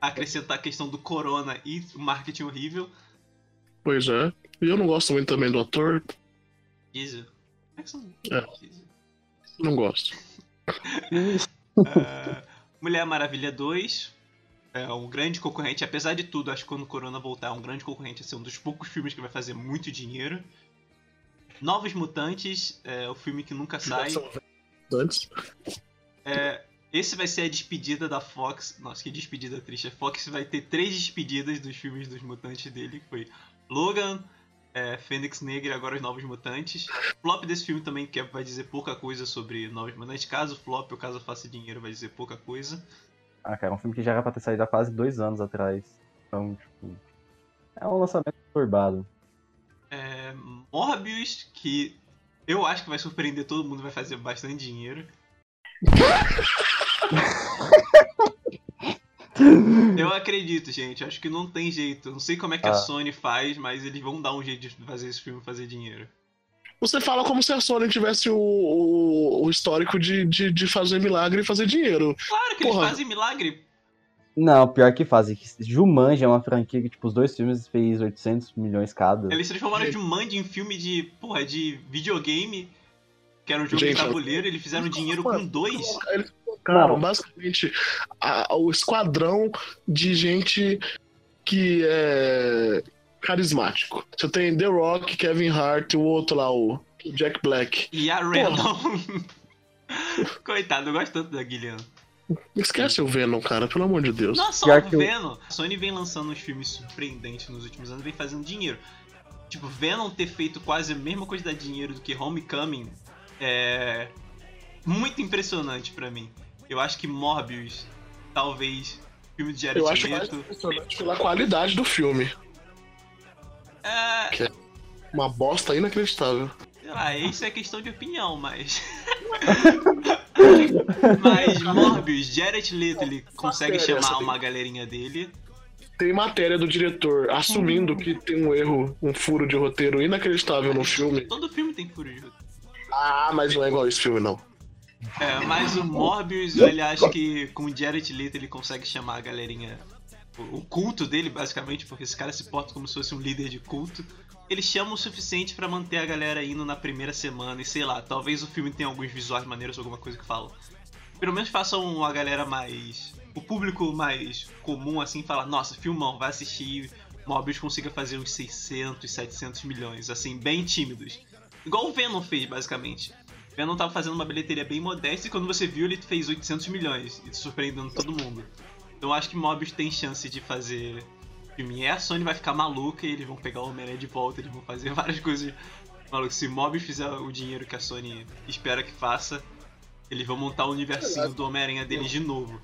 acrescentar a questão do corona e o marketing horrível. Pois é. E eu não gosto muito também do ator. Diesel. É. Não gosto. uh, [LAUGHS] Mulher Maravilha 2. É um grande concorrente, apesar de tudo, acho que quando o Corona voltar, é um grande concorrente, assim, um dos poucos filmes que vai fazer muito dinheiro. Novos Mutantes, é o filme que nunca sai. Antes. É, esse vai ser a despedida da Fox. Nossa, que despedida triste. A Fox vai ter três despedidas dos filmes dos mutantes dele, que foi Logan, é, Fênix Negra e agora os Novos Mutantes. O flop desse filme também que é, vai dizer pouca coisa sobre Novos Mutantes. Caso flop ou caso faça dinheiro, vai dizer pouca coisa. Ah, cara, é um filme que já era pra ter saído há quase dois anos atrás. Então, tipo. É um lançamento turbado. É, Morbius, que eu acho que vai surpreender todo mundo, vai fazer bastante dinheiro. [LAUGHS] Eu acredito, gente. Acho que não tem jeito. Não sei como é que ah. a Sony faz, mas eles vão dar um jeito de fazer esse filme fazer dinheiro. Você fala como se a Sony tivesse o, o, o histórico de, de, de, fazer milagre e fazer dinheiro. Claro que Porra. eles fazem milagre. Não, pior que fazem. Jumanji é uma franquia que, tipo, os dois filmes fez 800 milhões cada. Eles transformaram Jumanji em filme de, porra, de videogame, que era um jogo Gente, de tabuleiro, eles fizeram dinheiro com dois. Eles colocaram basicamente a, o esquadrão de gente que é carismático. Você tem The Rock, Kevin Hart, o outro lá, o Jack Black. E a Randall. [LAUGHS] Coitado, eu gosto tanto da Guilherme. Esquece o Venom, cara, pelo amor de Deus. Não só o Venom. A Sony vem lançando uns filmes surpreendentes nos últimos anos, vem fazendo dinheiro. Tipo, Venom ter feito quase a mesma quantidade de dinheiro do que Homecoming é muito impressionante para mim. Eu acho que Morbius, talvez, filme de Jared Eu acho mais impressionante pela qualidade do filme. É... Que é uma bosta inacreditável. Sei lá, isso é questão de opinião, mas. [LAUGHS] mas Morbius, Jared Leto, ele consegue chamar uma galerinha dele. Tem matéria do diretor assumindo que tem um erro, um furo de roteiro inacreditável no filme. Todo filme tem furo de roteiro. Ah, mas não é igual esse filme, não. É, mas o Morbius, ele acha que com o Jared Leto ele consegue chamar a galerinha o culto dele, basicamente, porque esse cara se porta como se fosse um líder de culto. Ele chama o suficiente para manter a galera indo na primeira semana e sei lá, talvez o filme tenha alguns visuais maneiros, alguma coisa que fala. Pelo menos façam a galera mais. O público mais comum assim falar: nossa, filmão, vai assistir. Mobius consiga fazer uns 600, 700 milhões, assim, bem tímidos. Igual o Venom fez, basicamente. O Venom tava fazendo uma bilheteria bem modesta e quando você viu ele fez 800 milhões, surpreendendo todo mundo. Então acho que Mobius tem chance de fazer filme. E a Sony vai ficar maluca e eles vão pegar o Homem-Aranha de volta, eles vão fazer [LAUGHS] várias coisas malucas. Se Mobius fizer o dinheiro que a Sony espera que faça, Eles vão montar o universinho do Homem-Aranha deles de novo.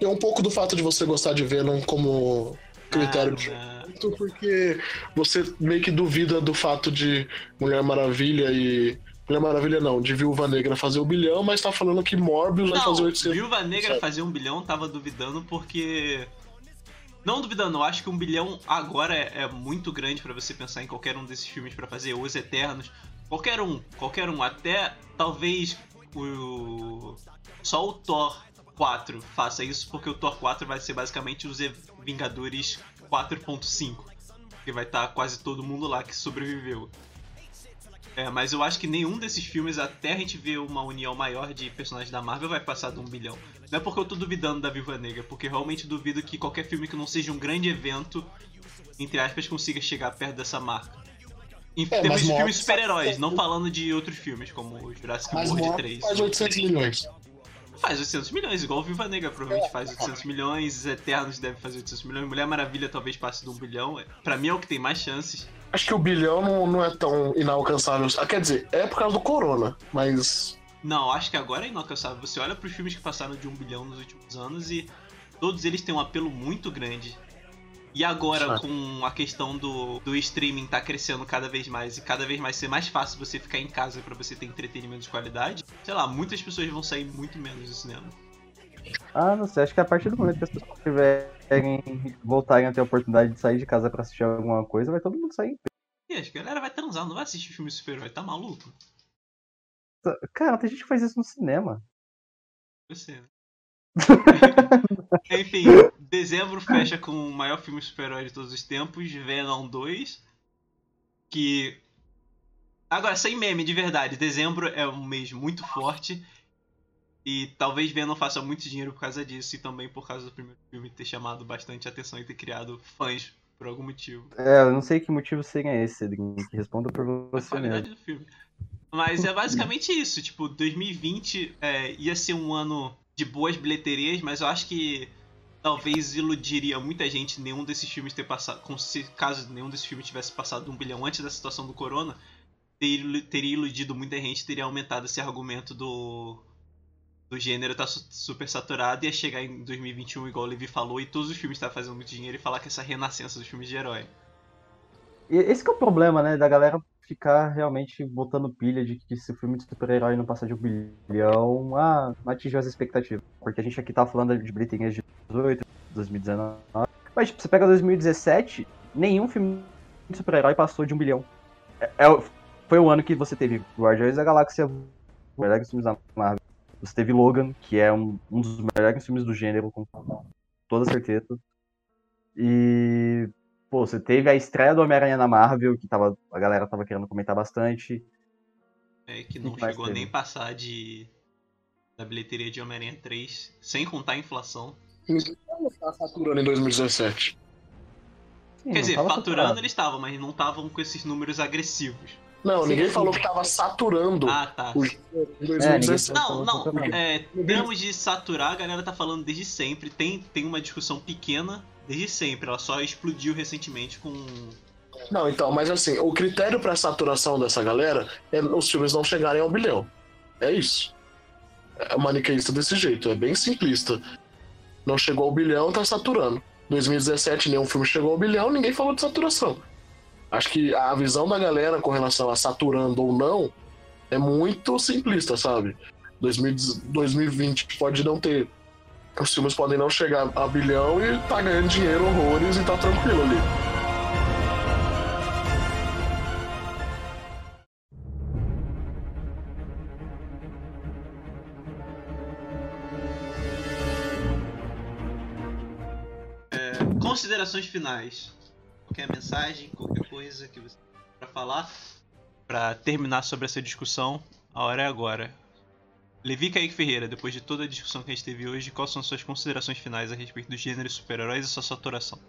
Tem um pouco do fato de você gostar de Venom como critério de Ah, muito, porque você meio que duvida do fato de Mulher Maravilha e. Mulher Maravilha não, de Viúva Negra fazer o bilhão, mas tá falando que Morbius vai Não, fazer 800. Viúva Negra sabe? fazer um bilhão, tava duvidando porque. Não duvidando, eu acho que um bilhão agora é, é muito grande pra você pensar em qualquer um desses filmes pra fazer, Os Eternos, qualquer um, qualquer um, até talvez o. Só o Thor 4 faça isso, porque o Thor 4 vai ser basicamente os Vingadores 4.5. Que vai estar quase todo mundo lá que sobreviveu. É, mas eu acho que nenhum desses filmes, até a gente ver uma união maior de personagens da Marvel, vai passar de um bilhão. Não é porque eu tô duvidando da Viúva Negra, porque realmente duvido que qualquer filme que não seja um grande evento, entre aspas, consiga chegar perto dessa marca. Em É, termos de filmes super-heróis, não falando de outros filmes, como o Jurassic Mas World Morbius 3. faz 800 milhões. Faz 800 milhões, igual o Viúva Negra provavelmente faz 800 milhões, Eternos deve fazer 800 milhões, Mulher Maravilha talvez passe de um bilhão. Pra mim é o que tem mais chances. Acho que o bilhão não, não é tão inalcançável. Ah, quer dizer, é por causa do Corona, mas. Não, acho que agora é inalcançável. Você olha pros filmes que passaram de um bilhão nos últimos anos e todos eles têm um apelo muito grande. E agora, com a questão do, do streaming tá crescendo cada vez mais e cada vez mais ser mais fácil você ficar em casa pra você ter entretenimento de qualidade, sei lá, muitas pessoas vão sair muito menos do cinema. Ah, não sei, acho que a partir do momento que as pessoas tiverem, voltarem a ter a oportunidade de sair de casa pra assistir alguma coisa, vai todo mundo sair. E a galera vai transar, não vai assistir filme de super-herói, tá maluco? Cara, tem gente que faz isso no cinema. Você. né? [LAUGHS] Enfim, dezembro fecha com o maior filme super-herói de todos os tempos, Venom 2. Que. Agora, sem meme, de verdade, dezembro é um mês muito forte. E talvez Venom faça muito dinheiro por causa disso e também por causa do primeiro filme ter chamado bastante atenção e ter criado fãs por algum motivo. É, eu não sei que motivo seria esse, Cedric. Responda por você mesmo. Mas é basicamente isso. Tipo, 2020 é, ia ser um ano de boas bilheterias, mas eu acho que talvez iludiria muita gente nenhum desses filmes ter passado. Caso nenhum desses filmes tivesse passado um bilhão antes da situação do corona, ter- teria iludido muita gente, teria aumentado esse argumento do. Do gênero tá su- super saturado, ia chegar em 2021, igual o Levi falou, e todos os filmes estavam fazendo muito dinheiro e falar que essa renascença dos filmes de herói. E esse é o problema, né? Da galera ficar realmente botando pilha de que se o filme de super-herói não passar de um bilhão, ah, não atingiu as expectativas. Porque a gente aqui tá falando de bilheterias de 2018, 2019. Mas, tipo, você pega 2017, nenhum filme de super-herói passou de um bilhão. É- é foi o ano que você teve Guardiões da Galáxia, filmes da Marvel. Você teve Logan, que é um, um dos melhores filmes do gênero, com toda certeza. E Pô, você teve a estreia do Homem-Aranha na Marvel, que tava, a galera tava querendo comentar bastante. É, que não que chegou nem passar de da bilheteria de Homem-Aranha 3, sem contar a inflação. Faturando em 2017. Sim, Quer dizer, faturando eles estavam, mas não estavam com esses números agressivos. Não, Sim, ninguém sim. falou que tava saturando Ah, tá. o gênero em 2017. ninguém- Não, não, é, termos de saturar, a galera tá falando desde sempre. Tem, tem uma discussão pequena desde sempre, ela só explodiu recentemente com. Não, então, mas assim, o critério pra saturação dessa galera é os filmes não chegarem ao bilhão. É isso. É maniqueísta desse jeito, é bem simplista. Não chegou ao bilhão, tá saturando. 2017 nenhum filme chegou ao bilhão, ninguém falou de saturação. Acho que a visão da galera com relação a saturando ou não é muito simplista, sabe? 2010 2020 pode não ter. Os filmes podem não chegar a bilhão e tá ganhando dinheiro horrores e tá tranquilo ali. Considerações finais. Qualquer mensagem, qualquer coisa que você pra falar, pra terminar sobre essa discussão, a hora é agora. Levi Kaique Ferreira, depois de toda a discussão que a gente teve hoje, quais são suas considerações finais a respeito do gênero super-heróis e sua saturação?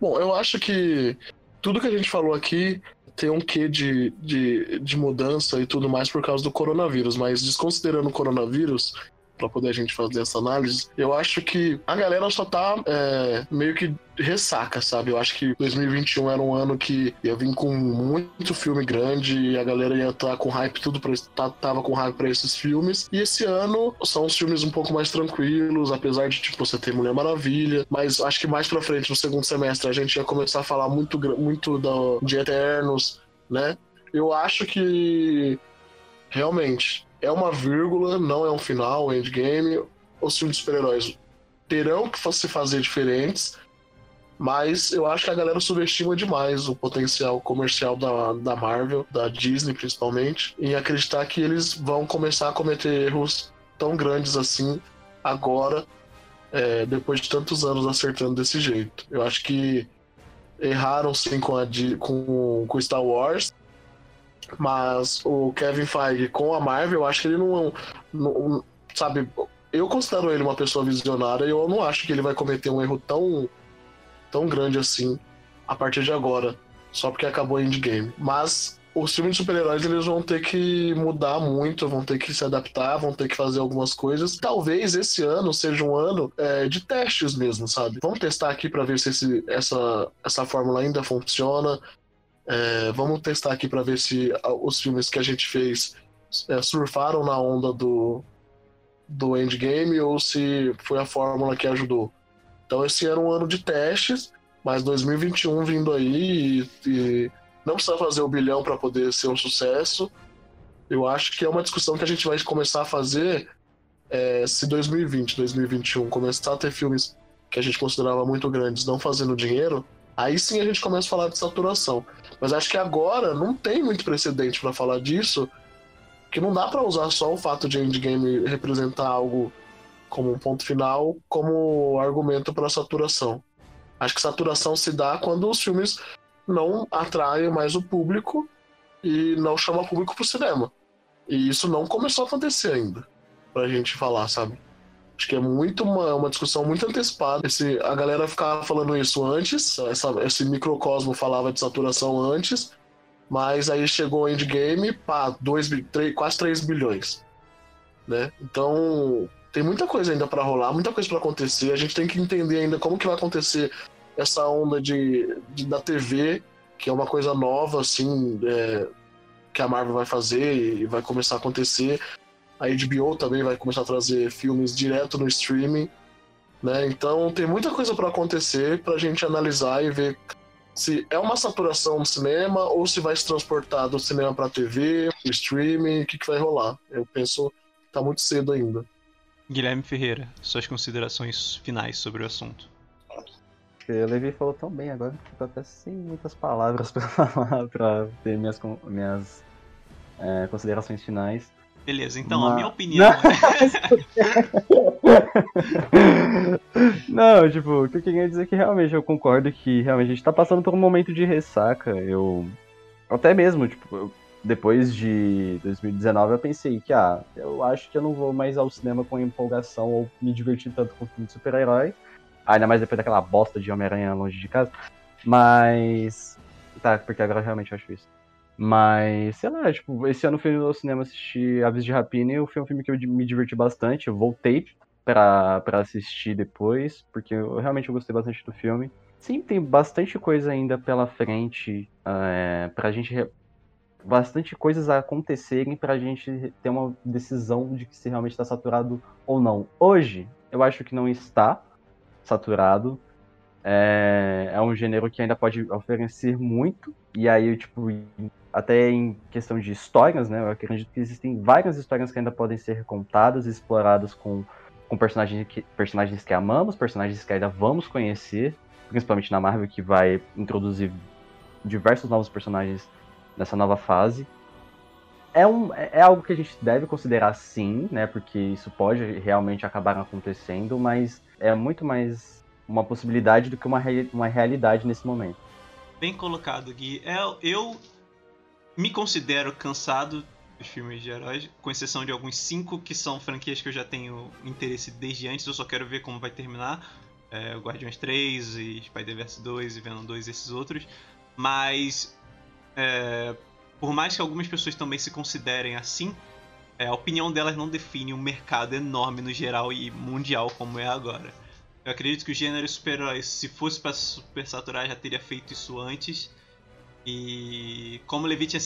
Bom, eu acho que tudo que a gente falou aqui tem um quê de, de, de mudança e tudo mais por causa do coronavírus, mas desconsiderando o coronavírus, para poder a gente fazer essa análise. Eu acho que a galera só tá é, meio que ressaca, sabe? Eu acho que 2021 era um ano que ia vir com muito filme grande e a galera ia estar tá com hype tudo para tá, tava com hype para esses filmes. E esse ano são os filmes um pouco mais tranquilos, apesar de tipo você ter Mulher Maravilha, mas acho que mais para frente no segundo semestre a gente ia começar a falar muito muito do, de Eternos, né? Eu acho que realmente é uma vírgula, não é um final, um endgame. Os filmes de super-heróis terão que se fazer diferentes, mas eu acho que a galera subestima demais o potencial comercial da, da Marvel, da Disney principalmente, em acreditar que eles vão começar a cometer erros tão grandes assim agora, é, depois de tantos anos acertando desse jeito. Eu acho que erraram sim com, a, com, com Star Wars, mas o Kevin Feige com a Marvel, eu acho que ele não, não, Sabe, eu considero ele uma pessoa visionária e eu não acho que ele vai cometer um erro tão, tão grande assim a partir de agora, só porque acabou Endgame. Mas os filmes de super-heróis eles vão ter que mudar muito, vão ter que se adaptar, vão ter que fazer algumas coisas. Talvez esse ano seja um ano é, de testes mesmo, sabe? Vamos testar aqui para ver se esse, essa, essa fórmula ainda funciona. É, vamos testar aqui para ver se os filmes que a gente fez é, surfaram na onda do, do endgame ou se foi a fórmula que ajudou. Então esse era um ano de testes, mas 2021 vindo aí e, e não precisa fazer o bilhão para poder ser um sucesso. Eu acho que é uma discussão que a gente vai começar a fazer é, se 2020, 2021 começar a ter filmes que a gente considerava muito grandes não fazendo dinheiro, aí sim a gente começa a falar de saturação. Mas acho que agora não tem muito precedente para falar disso, que não dá para usar só o fato de Endgame representar algo como um ponto final como argumento para saturação. Acho que saturação se dá quando os filmes não atraem mais o público e não chamam o público pro cinema. E isso não começou a acontecer ainda, pra gente falar, sabe? Acho que é muito uma, uma discussão muito antecipada. Esse, a galera ficava falando isso antes, essa, esse microcosmo falava de saturação antes, mas aí chegou o endgame, pá, dois, três, quase 3 bilhões. Né? Então, tem muita coisa ainda para rolar, muita coisa para acontecer. A gente tem que entender ainda como que vai acontecer essa onda de, de da TV, que é uma coisa nova, assim, é, que a Marvel vai fazer e vai começar a acontecer. A HBO também vai começar a trazer filmes direto no streaming, né? Então tem muita coisa para acontecer para a gente analisar e ver se é uma saturação no cinema ou se vai se transportar do cinema para TV, pro streaming, o que, que vai rolar. Eu penso que tá muito cedo ainda. Guilherme Ferreira, suas considerações finais sobre o assunto. O Levi falou tão bem agora que eu tô até sem muitas palavras [LAUGHS] para falar, para ter minhas, minhas é, considerações finais. Beleza, então Mas... a minha opinião Não. [LAUGHS] Não, tipo, o que eu queria dizer é que realmente eu concordo que realmente a gente tá passando por um momento de ressaca. Eu. Até mesmo, tipo, depois de 2019 eu pensei que, ah, eu acho que eu não vou mais ao cinema com empolgação ou me divertir tanto com filme de super-herói. Ainda mais depois daquela bosta de Homem-Aranha longe de casa. Mas. Tá, porque agora realmente eu acho isso. Mas, sei lá, tipo, esse ano eu fui no cinema assistir Aves de Rapina e foi um filme que eu me diverti bastante. Eu voltei pra, pra assistir depois, porque eu realmente eu gostei bastante do filme. Sim, tem bastante coisa ainda pela frente é, pra gente. Bastante coisas a acontecerem pra gente ter uma decisão de que se realmente está saturado ou não. Hoje, eu acho que não está saturado. É, é um gênero que ainda pode oferecer muito. E aí, tipo, até em questão de histórias, né? Eu acredito que existem várias histórias que ainda podem ser contadas e exploradas com, com personagens, que, personagens que amamos, personagens que ainda vamos conhecer, principalmente na Marvel, que vai introduzir diversos novos personagens nessa nova fase. É, um, é algo que a gente deve considerar sim, né? Porque isso pode realmente acabar acontecendo, mas é muito mais uma possibilidade do que uma, uma realidade nesse momento. Bem colocado, Gui. É, eu me considero cansado dos filmes de heróis, com exceção de alguns cinco que são franquias que eu já tenho interesse desde antes, eu só quero ver como vai terminar. É, Guardiões 3 e Spider-Verse 2 e Venom 2 e esses outros. Mas, é, por mais que algumas pessoas também se considerem assim, é, a opinião delas não define um mercado enorme no geral e mundial como é agora. Eu acredito que o gênero super-heróis, se fosse para super saturar, já teria feito isso antes. E como o Levi tinha,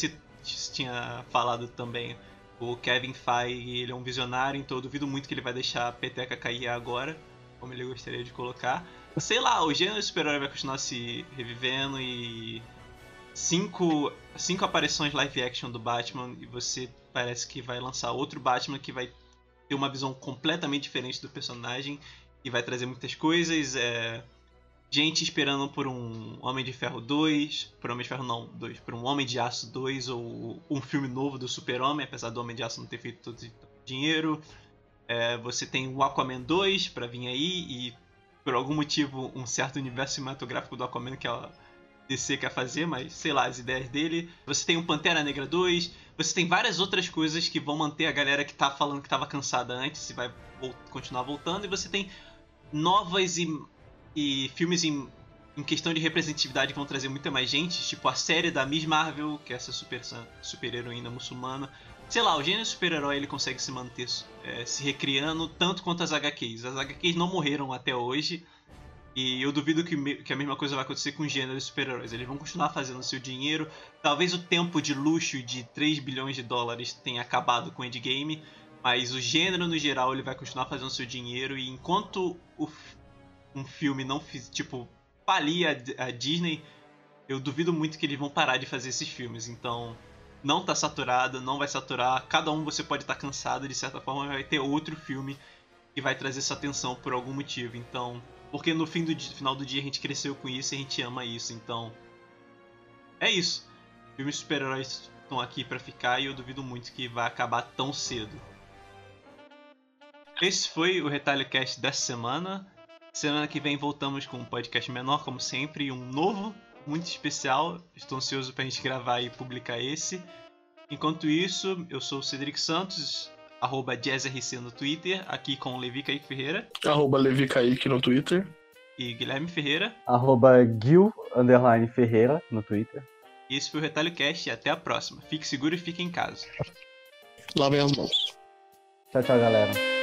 tinha falado também, o Kevin Feige ele é um visionário, então eu duvido muito que ele vai deixar a peteca cair agora, como ele gostaria de colocar. Sei lá, o gênero super-herói vai continuar se revivendo e cinco, cinco aparições live action do Batman e você parece que vai lançar outro Batman que vai ter uma visão completamente diferente do personagem e vai trazer muitas coisas. É, gente esperando por um Homem de Ferro 2, por Homem de Ferro não, 2, por um Homem de Aço 2 ou um filme novo do Super-Homem, apesar do Homem de Aço não ter feito todo esse dinheiro. É, você tem o Aquaman 2 para vir aí e por algum motivo um certo universo cinematográfico do Aquaman que ela DC quer fazer, mas sei lá, as ideias dele. Você tem o Pantera Negra 2, você tem várias outras coisas que vão manter a galera que tá falando que tava cansada antes e vai continuar voltando, e você tem novas e, e filmes em, em questão de representatividade vão trazer muita mais gente, tipo a série da Miss Marvel, que é essa super, super heroína muçulmana. Sei lá, o gênero super-herói ele consegue se manter é, se recriando tanto quanto as HQs. As HQs não morreram até hoje, e eu duvido que, que a mesma coisa vai acontecer com gêneros super-heróis. Eles vão continuar fazendo seu dinheiro. Talvez o tempo de luxo de 3 bilhões de dólares tenha acabado com o Endgame, mas o gênero no geral ele vai continuar fazendo seu dinheiro. E enquanto o, um filme não fiz, tipo, falia a Disney, eu duvido muito que eles vão parar de fazer esses filmes. Então, não tá saturado, não vai saturar. Cada um você pode estar tá cansado, de certa forma vai ter outro filme que vai trazer essa atenção por algum motivo. Então, porque no fim do dia, final do dia a gente cresceu com isso e a gente ama isso, então. É isso. Filmes super-heróis estão aqui para ficar e eu duvido muito que vai acabar tão cedo. Esse foi o Retalho Cast dessa semana. Semana que vem voltamos com um podcast menor, como sempre, um novo, muito especial. Estou ansioso pra gente gravar e publicar esse. Enquanto isso, eu sou o Cedric Santos, arroba JazzRC no Twitter, aqui com Levi Kaique Ferreira. Arroba Levi Kaique no Twitter. E Guilherme Ferreira. Arroba Gil, underline Ferreira no Twitter. E esse foi o Retalho Cast e até a próxima. Fique seguro e fique em casa. Lavem as mãos. Tchau, tchau, galera.